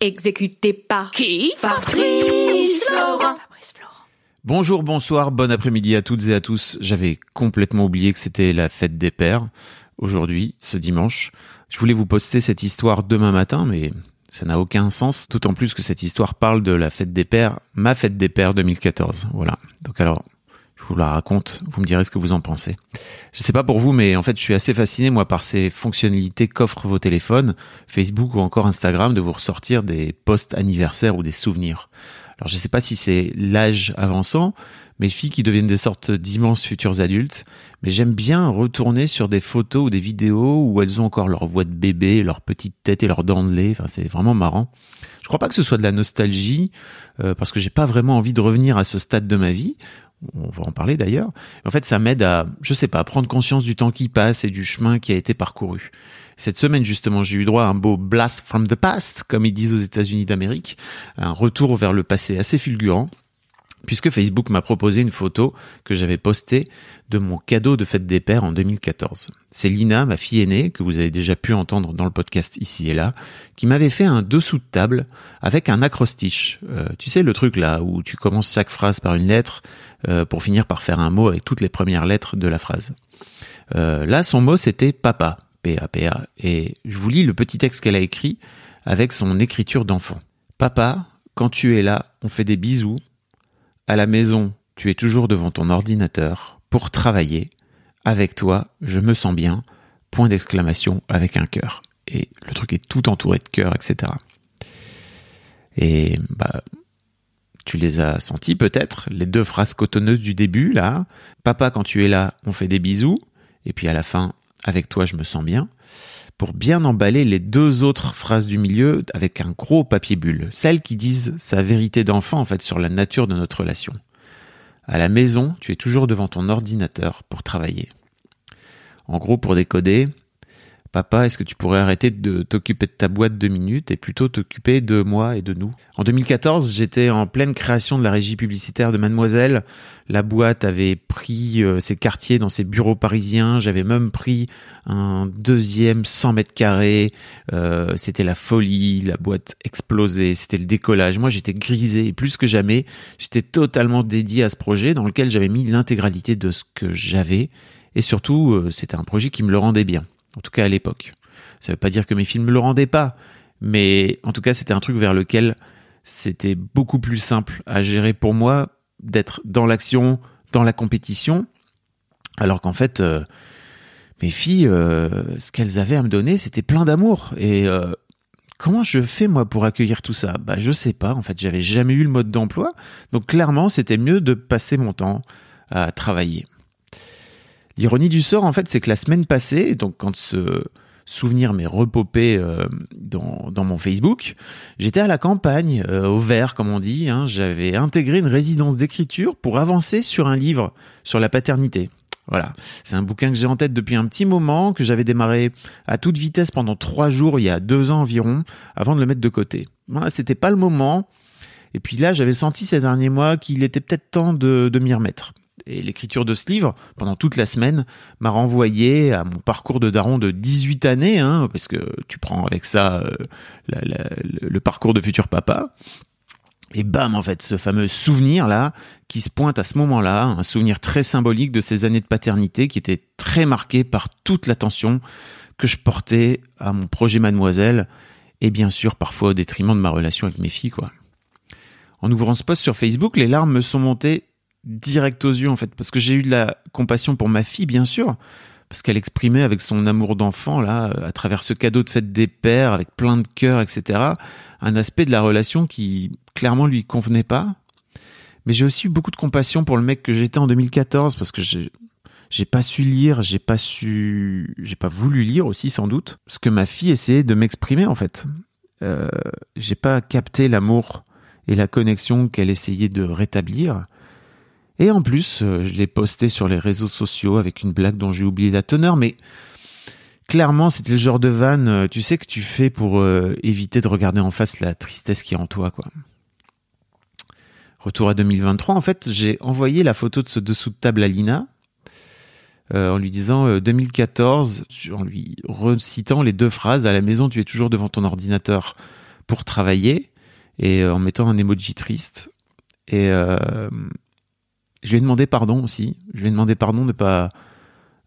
Exécuté par qui Fabrice Florent. Bonjour, bonsoir, bon après-midi à toutes et à tous. J'avais complètement oublié que c'était la fête des pères aujourd'hui, ce dimanche. Je voulais vous poster cette histoire demain matin, mais ça n'a aucun sens, d'autant plus que cette histoire parle de la fête des pères, ma fête des pères 2014. Voilà. Donc alors, je vous la raconte, vous me direz ce que vous en pensez. Je sais pas pour vous, mais en fait, je suis assez fasciné, moi, par ces fonctionnalités qu'offrent vos téléphones, Facebook ou encore Instagram, de vous ressortir des posts anniversaires ou des souvenirs. Alors, je sais pas si c'est l'âge avançant, mes filles qui deviennent des sortes d'immenses futurs adultes, mais j'aime bien retourner sur des photos ou des vidéos où elles ont encore leur voix de bébé, leur petite tête et leurs dents de lait. Enfin, c'est vraiment marrant. Je crois pas que ce soit de la nostalgie, euh, parce que j'ai pas vraiment envie de revenir à ce stade de ma vie on va en parler d'ailleurs. En fait, ça m'aide à, je sais pas, prendre conscience du temps qui passe et du chemin qui a été parcouru. Cette semaine, justement, j'ai eu droit à un beau blast from the past, comme ils disent aux États-Unis d'Amérique, un retour vers le passé assez fulgurant puisque Facebook m'a proposé une photo que j'avais postée de mon cadeau de fête des pères en 2014. C'est Lina, ma fille aînée, que vous avez déjà pu entendre dans le podcast ici et là, qui m'avait fait un dessous de table avec un acrostiche. Euh, tu sais le truc là où tu commences chaque phrase par une lettre euh, pour finir par faire un mot avec toutes les premières lettres de la phrase. Euh, là, son mot c'était papa, P-A-P-A, et je vous lis le petit texte qu'elle a écrit avec son écriture d'enfant. Papa, quand tu es là, on fait des bisous, à la maison, tu es toujours devant ton ordinateur pour travailler. Avec toi, je me sens bien. Point d'exclamation avec un cœur. Et le truc est tout entouré de cœur, etc. Et bah, tu les as sentis peut-être, les deux phrases cotonneuses du début, là. Papa, quand tu es là, on fait des bisous. Et puis à la fin, avec toi, je me sens bien pour bien emballer les deux autres phrases du milieu avec un gros papier bulle, celles qui disent sa vérité d'enfant en fait sur la nature de notre relation. À la maison, tu es toujours devant ton ordinateur pour travailler. En gros, pour décoder, Papa, est-ce que tu pourrais arrêter de t'occuper de ta boîte deux minutes et plutôt t'occuper de moi et de nous? En 2014, j'étais en pleine création de la régie publicitaire de Mademoiselle. La boîte avait pris euh, ses quartiers dans ses bureaux parisiens. J'avais même pris un deuxième 100 mètres carrés. Euh, c'était la folie. La boîte explosait. C'était le décollage. Moi, j'étais grisé plus que jamais, j'étais totalement dédié à ce projet dans lequel j'avais mis l'intégralité de ce que j'avais. Et surtout, euh, c'était un projet qui me le rendait bien. En tout cas à l'époque. Ça ne veut pas dire que mes films ne le rendaient pas, mais en tout cas c'était un truc vers lequel c'était beaucoup plus simple à gérer pour moi d'être dans l'action, dans la compétition, alors qu'en fait euh, mes filles, euh, ce qu'elles avaient à me donner, c'était plein d'amour. Et euh, comment je fais moi pour accueillir tout ça? Bah je sais pas. En fait, j'avais jamais eu le mode d'emploi, donc clairement c'était mieux de passer mon temps à travailler. L'ironie du sort, en fait, c'est que la semaine passée, donc quand ce souvenir m'est repopé euh, dans, mon Facebook, j'étais à la campagne, euh, au vert, comme on dit. Hein, J'avais intégré une résidence d'écriture pour avancer sur un livre sur la paternité. Voilà, c'est un bouquin que j'ai en tête depuis un petit moment, que j'avais démarré à toute vitesse pendant trois jours, il y a deux ans environ, avant de le mettre de côté. Voilà, C'était pas le moment. Et puis là, j'avais senti ces derniers mois qu'il était peut-être temps de m'y remettre. Et l'écriture de ce livre, pendant toute la semaine, m'a renvoyé à mon parcours de daron de 18 années, hein, parce que tu prends avec ça euh, le parcours de futur papa. Et bam, en fait, ce fameux souvenir-là, qui se pointe à ce moment-là, un souvenir très symbolique de ces années de paternité qui était très marqué par toute l'attention que je portais à mon projet Mademoiselle, et bien sûr parfois au détriment de ma relation avec mes filles, quoi. En ouvrant ce post sur Facebook, les larmes me sont montées direct aux yeux en fait parce que j'ai eu de la compassion pour ma fille bien sûr parce qu'elle exprimait avec son amour d'enfant là à travers ce cadeau de fête des pères avec plein de cœur etc un aspect de la relation qui clairement lui convenait pas mais j'ai aussi eu beaucoup de compassion pour le mec que j'étais en 2014 parce que j'ai j'ai pas su lire, j'ai pas su, j'ai pas voulu lire aussi sans doute, ce que ma fille essayait de m'exprimer en fait. Euh, j'ai pas capté l'amour et la connexion qu'elle essayait de rétablir. Et en plus, euh, je l'ai posté sur les réseaux sociaux avec une blague dont j'ai oublié la teneur, mais clairement, c'était le genre de vanne, euh, tu sais, que tu fais pour euh, éviter de regarder en face la tristesse qui est en toi, quoi. Retour à 2023, en fait, j'ai envoyé la photo de ce dessous de table à Lina, en lui disant 2014, en lui recitant les deux phrases à la maison, tu es toujours devant ton ordinateur pour travailler, et en mettant un emoji triste. Et je lui ai demandé pardon aussi. Je lui ai demandé pardon de pas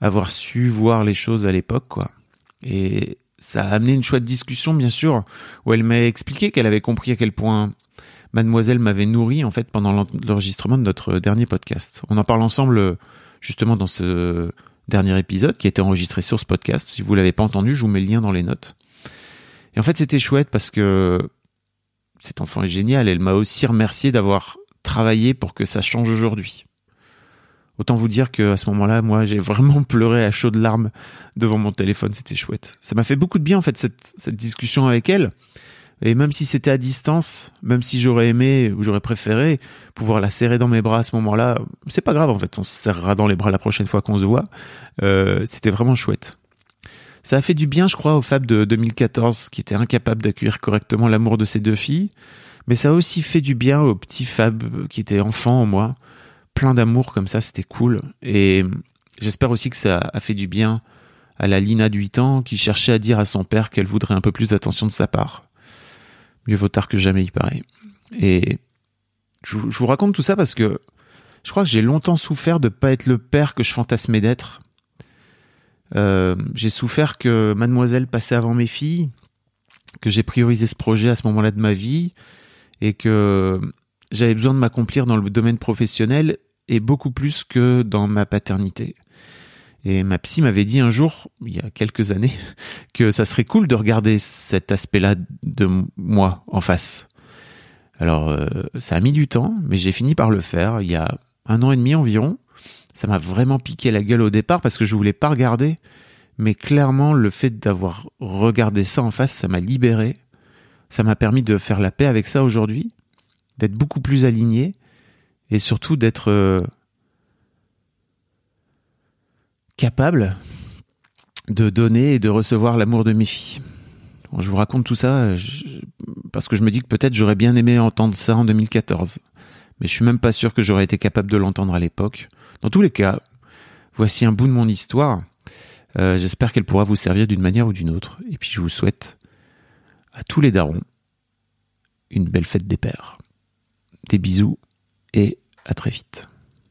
avoir su voir les choses à l'époque, quoi. Et ça a amené une chouette discussion, bien sûr, où elle m'a expliqué qu'elle avait compris à quel point mademoiselle m'avait nourri, en fait, pendant l'enregistrement de notre dernier podcast. On en parle ensemble, justement, dans ce dernier épisode qui a été enregistré sur ce podcast. Si vous l'avez pas entendu, je vous mets le lien dans les notes. Et en fait, c'était chouette parce que cet enfant est génial. Elle m'a aussi remercié d'avoir travaillé pour que ça change aujourd'hui. Autant vous dire que à ce moment-là, moi, j'ai vraiment pleuré à chaudes larmes devant mon téléphone. C'était chouette. Ça m'a fait beaucoup de bien, en fait, cette, cette discussion avec elle. Et même si c'était à distance, même si j'aurais aimé ou j'aurais préféré pouvoir la serrer dans mes bras à ce moment-là, c'est pas grave, en fait. On se serrera dans les bras la prochaine fois qu'on se voit. Euh, c'était vraiment chouette. Ça a fait du bien, je crois, au Fab de 2014, qui était incapable d'accueillir correctement l'amour de ses deux filles. Mais ça a aussi fait du bien au petit Fab qui était enfant en moi, plein d'amour comme ça, c'était cool. Et j'espère aussi que ça a fait du bien à la Lina de 8 ans qui cherchait à dire à son père qu'elle voudrait un peu plus d'attention de sa part. Mieux vaut tard que jamais, il paraît. Et je vous raconte tout ça parce que je crois que j'ai longtemps souffert de ne pas être le père que je fantasmais d'être. Euh, j'ai souffert que mademoiselle passait avant mes filles, que j'ai priorisé ce projet à ce moment-là de ma vie, et que j'avais besoin de m'accomplir dans le domaine professionnel et beaucoup plus que dans ma paternité. Et ma psy m'avait dit un jour, il y a quelques années, que ça serait cool de regarder cet aspect-là de moi en face. Alors, euh, ça a mis du temps, mais j'ai fini par le faire il y a un an et demi environ. Ça m'a vraiment piqué la gueule au départ parce que je voulais pas regarder, mais clairement, le fait d'avoir regardé ça en face, ça m'a libéré. Ça m'a permis de faire la paix avec ça aujourd'hui, d'être beaucoup plus aligné et surtout d'être euh, capable de donner et de recevoir l'amour de mes filles. je vous raconte tout ça parce que je me dis que peut-être j'aurais bien aimé entendre ça en 2014. Mais je suis même pas sûr que j'aurais été capable de l'entendre à l'époque. Dans tous les cas, voici un bout de mon histoire. Euh, j'espère qu'elle pourra vous servir d'une manière ou d'une autre. Et puis je vous souhaite à tous les darons une belle fête des pères. Des bisous et à très vite.